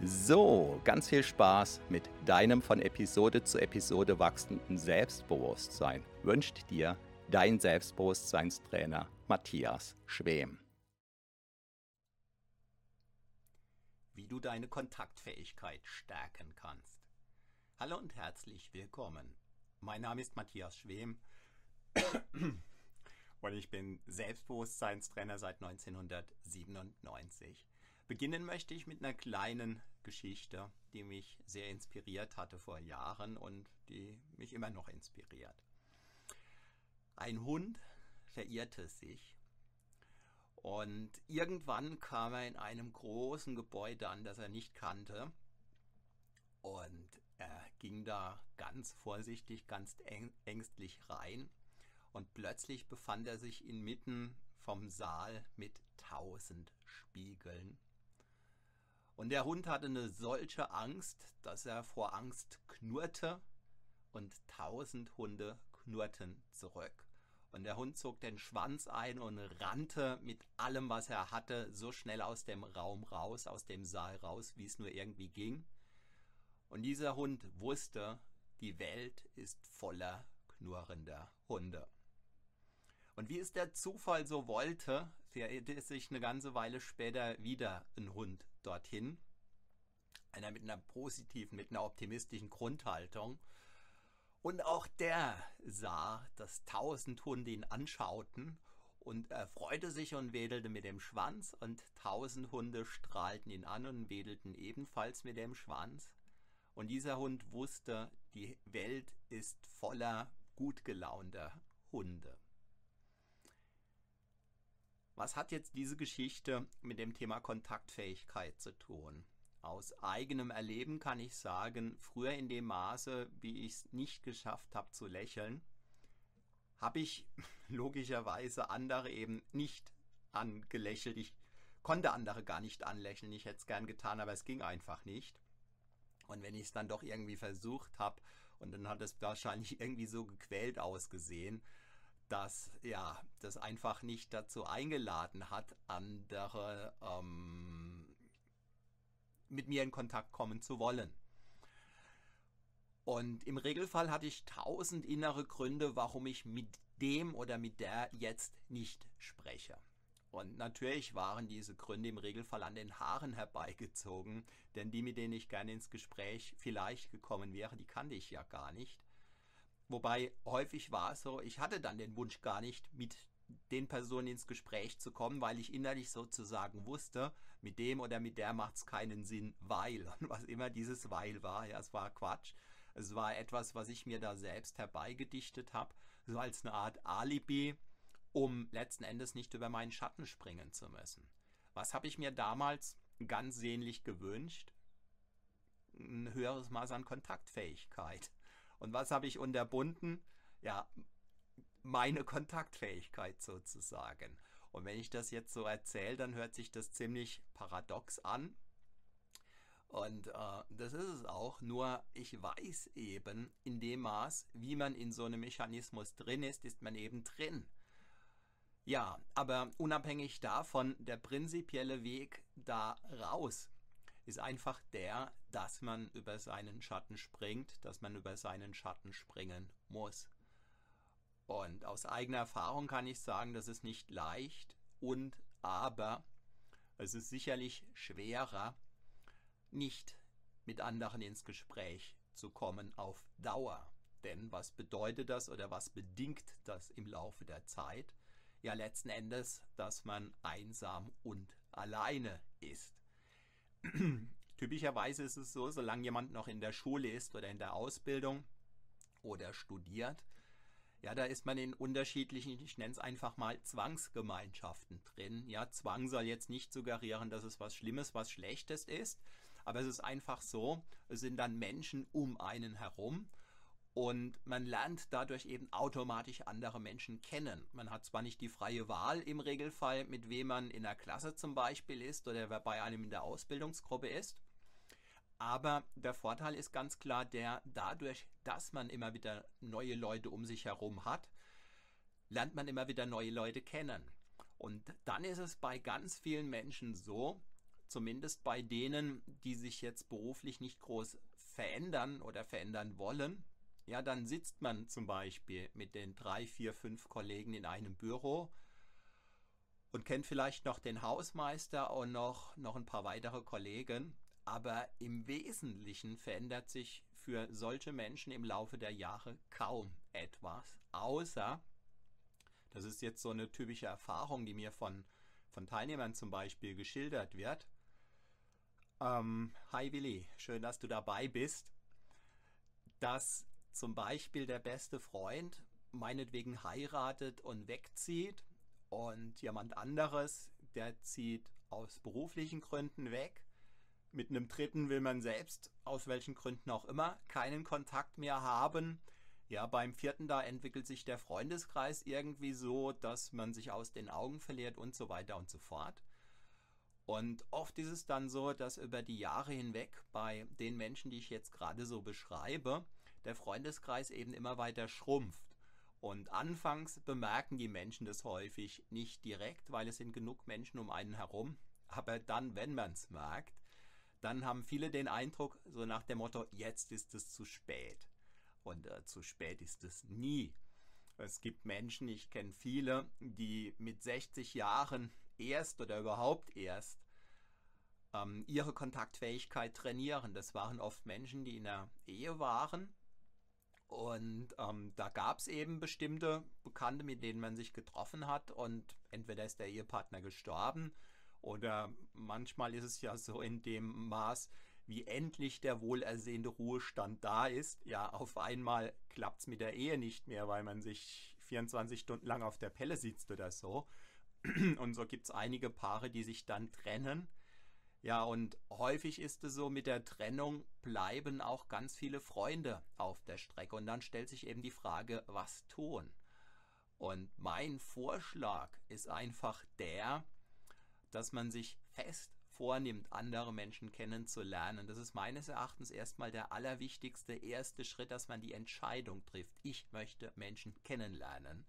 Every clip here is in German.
So, ganz viel Spaß mit deinem von Episode zu Episode wachsenden Selbstbewusstsein wünscht dir dein Selbstbewusstseinstrainer Matthias Schwem. Wie du deine Kontaktfähigkeit stärken kannst. Hallo und herzlich willkommen. Mein Name ist Matthias Schwem und ich bin Selbstbewusstseinstrainer seit 1997. Beginnen möchte ich mit einer kleinen Geschichte, die mich sehr inspiriert hatte vor Jahren und die mich immer noch inspiriert. Ein Hund verirrte sich und irgendwann kam er in einem großen Gebäude an, das er nicht kannte und er ging da ganz vorsichtig, ganz ängstlich rein und plötzlich befand er sich inmitten vom Saal mit tausend Spiegeln und der Hund hatte eine solche Angst, dass er vor Angst knurrte und tausend Hunde knurrten zurück. Und der Hund zog den Schwanz ein und rannte mit allem, was er hatte, so schnell aus dem Raum raus, aus dem Saal raus, wie es nur irgendwie ging. Und dieser Hund wusste, die Welt ist voller knurrender Hunde. Und wie es der Zufall so wollte, verirrte sich eine ganze Weile später wieder ein Hund dorthin. Einer mit einer positiven, mit einer optimistischen Grundhaltung. Und auch der sah, dass tausend Hunde ihn anschauten und er freute sich und wedelte mit dem Schwanz und tausend Hunde strahlten ihn an und wedelten ebenfalls mit dem Schwanz. Und dieser Hund wusste, die Welt ist voller gut gelaunter Hunde. Was hat jetzt diese Geschichte mit dem Thema Kontaktfähigkeit zu tun? Aus eigenem Erleben kann ich sagen, früher in dem Maße, wie ich es nicht geschafft habe zu lächeln, habe ich logischerweise andere eben nicht angelächelt. Ich konnte andere gar nicht anlächeln. Ich hätte es gern getan, aber es ging einfach nicht. Und wenn ich es dann doch irgendwie versucht habe, und dann hat es wahrscheinlich irgendwie so gequält ausgesehen, dass ja, das einfach nicht dazu eingeladen hat, andere ähm, mit mir in Kontakt kommen zu wollen. Und im Regelfall hatte ich tausend innere Gründe, warum ich mit dem oder mit der jetzt nicht spreche. Und natürlich waren diese Gründe im Regelfall an den Haaren herbeigezogen, denn die, mit denen ich gerne ins Gespräch vielleicht gekommen wäre, die kannte ich ja gar nicht. Wobei häufig war es so, ich hatte dann den Wunsch gar nicht, mit den Personen ins Gespräch zu kommen, weil ich innerlich sozusagen wusste, mit dem oder mit der macht es keinen Sinn, weil. Und was immer dieses Weil war, ja, es war Quatsch. Es war etwas, was ich mir da selbst herbeigedichtet habe, so als eine Art Alibi, um letzten Endes nicht über meinen Schatten springen zu müssen. Was habe ich mir damals ganz sehnlich gewünscht? Ein höheres Maß an Kontaktfähigkeit. Und was habe ich unterbunden? Ja, meine Kontaktfähigkeit sozusagen. Und wenn ich das jetzt so erzähle, dann hört sich das ziemlich paradox an. Und äh, das ist es auch, nur ich weiß eben, in dem Maß, wie man in so einem Mechanismus drin ist, ist man eben drin. Ja, aber unabhängig davon, der prinzipielle Weg da raus ist einfach der, dass man über seinen Schatten springt, dass man über seinen Schatten springen muss. Und aus eigener Erfahrung kann ich sagen, das ist nicht leicht und aber es ist sicherlich schwerer, nicht mit anderen ins Gespräch zu kommen auf Dauer. Denn was bedeutet das oder was bedingt das im Laufe der Zeit? Ja, letzten Endes, dass man einsam und alleine ist. Typischerweise ist es so, solange jemand noch in der Schule ist oder in der Ausbildung oder studiert, ja, da ist man in unterschiedlichen, ich nenne es einfach mal Zwangsgemeinschaften drin. Ja, Zwang soll jetzt nicht suggerieren, dass es was Schlimmes, was Schlechtes ist, aber es ist einfach so, es sind dann Menschen um einen herum und man lernt dadurch eben automatisch andere Menschen kennen. Man hat zwar nicht die freie Wahl im Regelfall, mit wem man in der Klasse zum Beispiel ist oder wer bei einem in der Ausbildungsgruppe ist, aber der Vorteil ist ganz klar der, dadurch, dass man immer wieder neue Leute um sich herum hat, lernt man immer wieder neue Leute kennen. Und dann ist es bei ganz vielen Menschen so, zumindest bei denen, die sich jetzt beruflich nicht groß verändern oder verändern wollen, ja, dann sitzt man zum Beispiel mit den drei, vier, fünf Kollegen in einem Büro und kennt vielleicht noch den Hausmeister und noch, noch ein paar weitere Kollegen aber im Wesentlichen verändert sich für solche Menschen im Laufe der Jahre kaum etwas, außer, das ist jetzt so eine typische Erfahrung, die mir von, von Teilnehmern zum Beispiel geschildert wird. Ähm, hi Willi, schön, dass du dabei bist. Dass zum Beispiel der beste Freund meinetwegen heiratet und wegzieht und jemand anderes, der zieht aus beruflichen Gründen weg mit einem dritten will man selbst, aus welchen Gründen auch immer, keinen Kontakt mehr haben. Ja, beim vierten da entwickelt sich der Freundeskreis irgendwie so, dass man sich aus den Augen verliert und so weiter und so fort. Und oft ist es dann so, dass über die Jahre hinweg bei den Menschen, die ich jetzt gerade so beschreibe, der Freundeskreis eben immer weiter schrumpft. Und anfangs bemerken die Menschen das häufig nicht direkt, weil es sind genug Menschen um einen herum. Aber dann, wenn man es merkt, dann haben viele den Eindruck, so nach dem Motto, jetzt ist es zu spät. Und äh, zu spät ist es nie. Es gibt Menschen, ich kenne viele, die mit 60 Jahren erst oder überhaupt erst ähm, ihre Kontaktfähigkeit trainieren. Das waren oft Menschen, die in der Ehe waren. Und ähm, da gab es eben bestimmte Bekannte, mit denen man sich getroffen hat. Und entweder ist der Ehepartner gestorben oder manchmal ist es ja so in dem Maß, wie endlich der wohlersehnte Ruhestand da ist. Ja, auf einmal klappt es mit der Ehe nicht mehr, weil man sich 24 Stunden lang auf der Pelle sitzt oder so. Und so gibt es einige Paare, die sich dann trennen. Ja, und häufig ist es so, mit der Trennung bleiben auch ganz viele Freunde auf der Strecke. Und dann stellt sich eben die Frage, was tun? Und mein Vorschlag ist einfach der, dass man sich fest vornimmt, andere Menschen kennenzulernen. Das ist meines Erachtens erstmal der allerwichtigste erste Schritt, dass man die Entscheidung trifft. Ich möchte Menschen kennenlernen.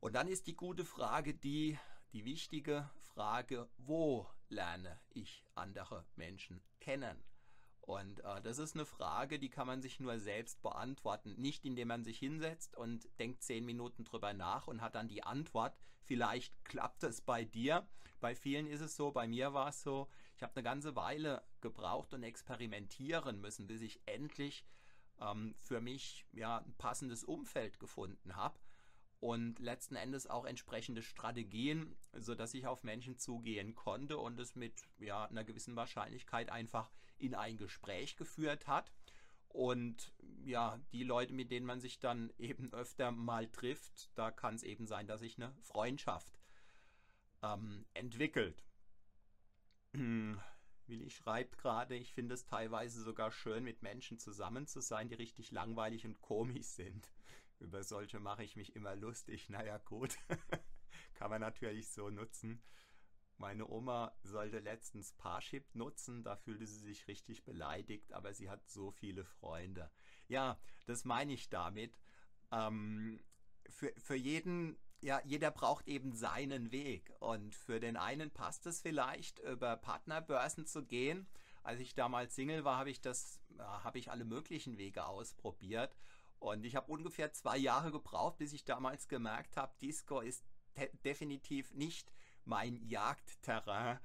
Und dann ist die gute Frage die, die wichtige Frage, wo lerne ich andere Menschen kennen? Und äh, das ist eine Frage, die kann man sich nur selbst beantworten. Nicht indem man sich hinsetzt und denkt zehn Minuten drüber nach und hat dann die Antwort. Vielleicht klappt es bei dir. Bei vielen ist es so, bei mir war es so, ich habe eine ganze Weile gebraucht und experimentieren müssen, bis ich endlich ähm, für mich ja, ein passendes Umfeld gefunden habe und letzten Endes auch entsprechende Strategien, sodass ich auf Menschen zugehen konnte und es mit ja, einer gewissen Wahrscheinlichkeit einfach in ein Gespräch geführt hat. Und ja, die Leute, mit denen man sich dann eben öfter mal trifft, da kann es eben sein, dass sich eine Freundschaft ähm, entwickelt. Willi schreibt gerade, ich finde es teilweise sogar schön, mit Menschen zusammen zu sein, die richtig langweilig und komisch sind. Über solche mache ich mich immer lustig. Naja, gut. Kann man natürlich so nutzen. Meine Oma sollte letztens Parship nutzen, da fühlte sie sich richtig beleidigt, aber sie hat so viele Freunde. Ja, das meine ich damit. Ähm, für, für jeden, ja, jeder braucht eben seinen Weg. Und für den einen passt es vielleicht, über Partnerbörsen zu gehen, als ich damals Single war, habe ich das, habe ich alle möglichen Wege ausprobiert. Und ich habe ungefähr zwei Jahre gebraucht, bis ich damals gemerkt habe, Disco ist definitiv nicht mein Jagdterrain.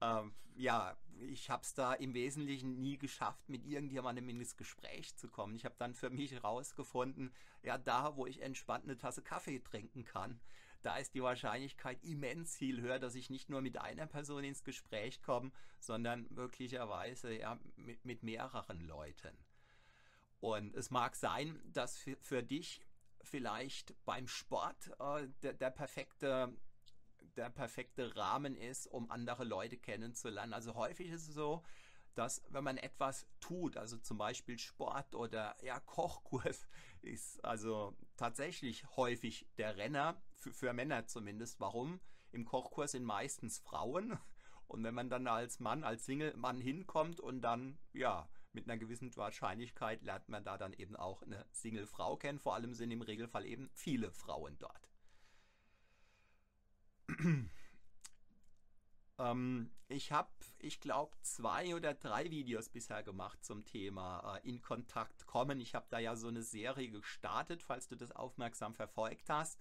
Ähm, ja, ich habe es da im Wesentlichen nie geschafft, mit irgendjemandem ins Gespräch zu kommen. Ich habe dann für mich herausgefunden, ja, da, wo ich entspannt eine Tasse Kaffee trinken kann, da ist die Wahrscheinlichkeit immens viel höher, dass ich nicht nur mit einer Person ins Gespräch komme, sondern möglicherweise ja, mit, mit mehreren Leuten. Und es mag sein, dass für, für dich vielleicht beim Sport äh, der, der perfekte der perfekte Rahmen ist, um andere Leute kennenzulernen. Also häufig ist es so, dass wenn man etwas tut, also zum Beispiel Sport oder ja, Kochkurs, ist also tatsächlich häufig der Renner, für, für Männer zumindest. Warum? Im Kochkurs sind meistens Frauen. Und wenn man dann als Mann, als Single-Mann hinkommt und dann, ja, mit einer gewissen Wahrscheinlichkeit lernt man da dann eben auch eine Single-Frau kennen. Vor allem sind im Regelfall eben viele Frauen dort. ähm, ich habe, ich glaube, zwei oder drei Videos bisher gemacht zum Thema äh, in Kontakt kommen. Ich habe da ja so eine Serie gestartet, falls du das aufmerksam verfolgt hast.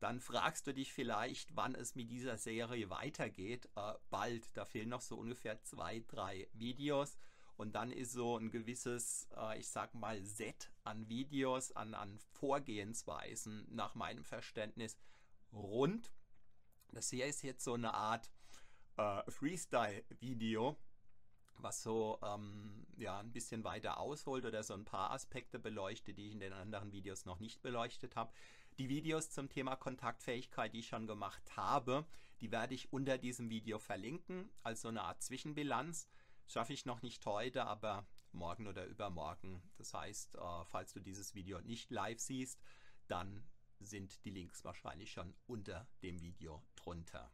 Dann fragst du dich vielleicht, wann es mit dieser Serie weitergeht. Äh, bald, da fehlen noch so ungefähr zwei, drei Videos. Und dann ist so ein gewisses, äh, ich sag mal, Set an Videos, an, an Vorgehensweisen nach meinem Verständnis rund. Das hier ist jetzt so eine Art äh, Freestyle-Video, was so ähm, ja, ein bisschen weiter ausholt oder so ein paar Aspekte beleuchtet, die ich in den anderen Videos noch nicht beleuchtet habe. Die Videos zum Thema Kontaktfähigkeit, die ich schon gemacht habe, die werde ich unter diesem Video verlinken, als so eine Art Zwischenbilanz. Schaffe ich noch nicht heute, aber morgen oder übermorgen. Das heißt, äh, falls du dieses Video nicht live siehst, dann sind die Links wahrscheinlich schon unter dem Video drunter.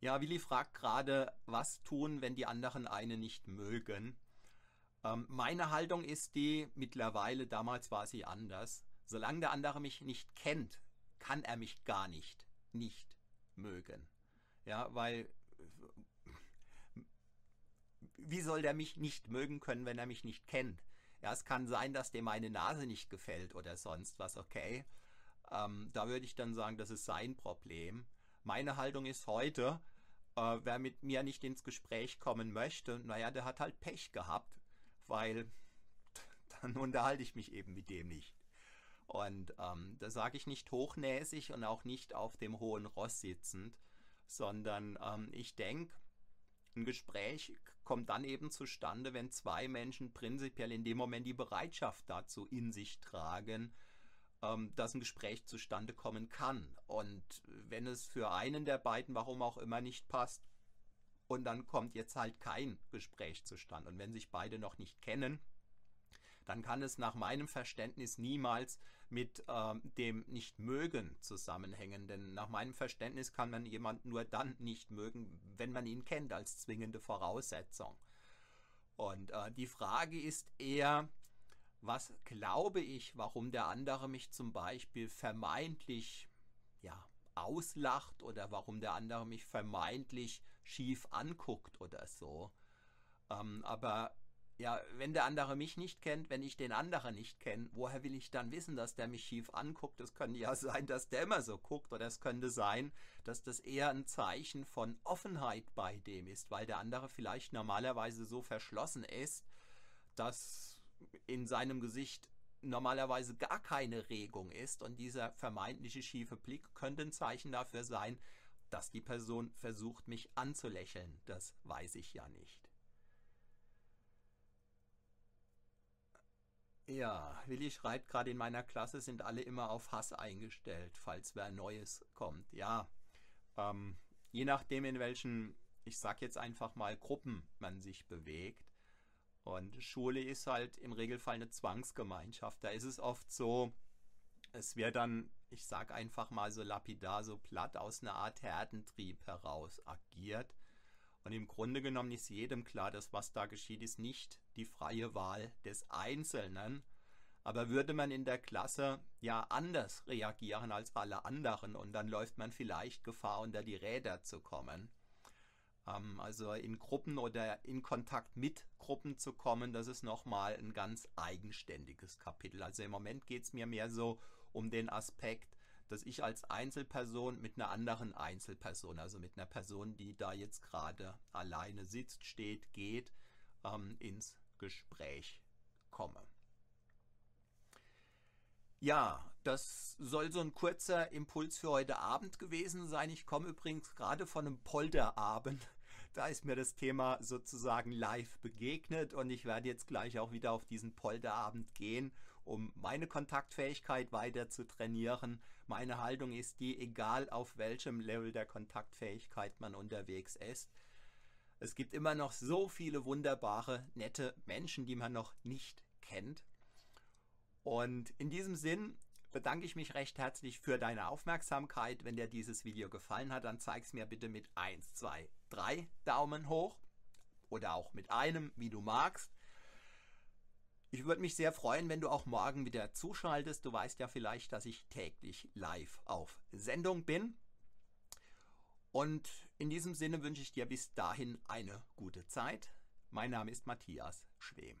Ja, Willi fragt gerade, was tun, wenn die anderen eine nicht mögen. Ähm, meine Haltung ist die, mittlerweile, damals war sie anders. Solange der andere mich nicht kennt, kann er mich gar nicht, nicht mögen. Ja, weil wie soll der mich nicht mögen können, wenn er mich nicht kennt? Ja, es kann sein, dass dem meine Nase nicht gefällt oder sonst was, okay. Ähm, da würde ich dann sagen, das ist sein Problem. Meine Haltung ist heute, äh, wer mit mir nicht ins Gespräch kommen möchte, naja, der hat halt Pech gehabt, weil dann unterhalte ich mich eben mit dem nicht. Und ähm, da sage ich nicht hochnäsig und auch nicht auf dem hohen Ross sitzend, sondern ähm, ich denke, ein Gespräch kommt dann eben zustande, wenn zwei Menschen prinzipiell in dem Moment die Bereitschaft dazu in sich tragen, ähm, dass ein Gespräch zustande kommen kann. Und wenn es für einen der beiden, warum auch immer, nicht passt, und dann kommt jetzt halt kein Gespräch zustande. Und wenn sich beide noch nicht kennen, dann kann es nach meinem Verständnis niemals mit ähm, dem Nicht-Mögen zusammenhängen. Denn nach meinem Verständnis kann man jemanden nur dann nicht mögen, wenn man ihn kennt als zwingende Voraussetzung. Und äh, die Frage ist eher, was glaube ich, warum der andere mich zum Beispiel vermeintlich ja, auslacht oder warum der andere mich vermeintlich schief anguckt oder so. Ähm, aber ja, wenn der andere mich nicht kennt, wenn ich den anderen nicht kenne, woher will ich dann wissen, dass der mich schief anguckt? Es könnte ja sein, dass der immer so guckt oder es könnte sein, dass das eher ein Zeichen von Offenheit bei dem ist, weil der andere vielleicht normalerweise so verschlossen ist, dass in seinem Gesicht normalerweise gar keine Regung ist und dieser vermeintliche schiefe Blick könnte ein Zeichen dafür sein, dass die Person versucht, mich anzulächeln. Das weiß ich ja nicht. Ja, Willi schreibt gerade in meiner Klasse sind alle immer auf Hass eingestellt, falls wer Neues kommt. Ja, ähm, je nachdem in welchen, ich sag jetzt einfach mal, Gruppen man sich bewegt. Und Schule ist halt im Regelfall eine Zwangsgemeinschaft. Da ist es oft so, es wird dann, ich sag einfach mal so lapidar, so platt aus einer Art Herdentrieb heraus agiert. Und im Grunde genommen ist jedem klar, dass was da geschieht, ist nicht die freie Wahl des Einzelnen. Aber würde man in der Klasse ja anders reagieren als alle anderen und dann läuft man vielleicht Gefahr, unter die Räder zu kommen. Ähm, also in Gruppen oder in Kontakt mit Gruppen zu kommen, das ist nochmal ein ganz eigenständiges Kapitel. Also im Moment geht es mir mehr so um den Aspekt, dass ich als Einzelperson mit einer anderen Einzelperson, also mit einer Person, die da jetzt gerade alleine sitzt, steht, geht, ähm, ins Gespräch komme. Ja, das soll so ein kurzer Impuls für heute Abend gewesen sein. Ich komme übrigens gerade von einem Polterabend. Da ist mir das Thema sozusagen live begegnet und ich werde jetzt gleich auch wieder auf diesen Polterabend gehen, um meine Kontaktfähigkeit weiter zu trainieren. Meine Haltung ist die, egal auf welchem Level der Kontaktfähigkeit man unterwegs ist. Es gibt immer noch so viele wunderbare, nette Menschen, die man noch nicht kennt. Und in diesem Sinn bedanke ich mich recht herzlich für deine Aufmerksamkeit. Wenn dir dieses Video gefallen hat, dann zeig es mir bitte mit 1, 2, 3 Daumen hoch oder auch mit einem, wie du magst. Ich würde mich sehr freuen, wenn du auch morgen wieder zuschaltest. Du weißt ja vielleicht, dass ich täglich live auf Sendung bin. Und in diesem Sinne wünsche ich dir bis dahin eine gute Zeit. Mein Name ist Matthias Schwem.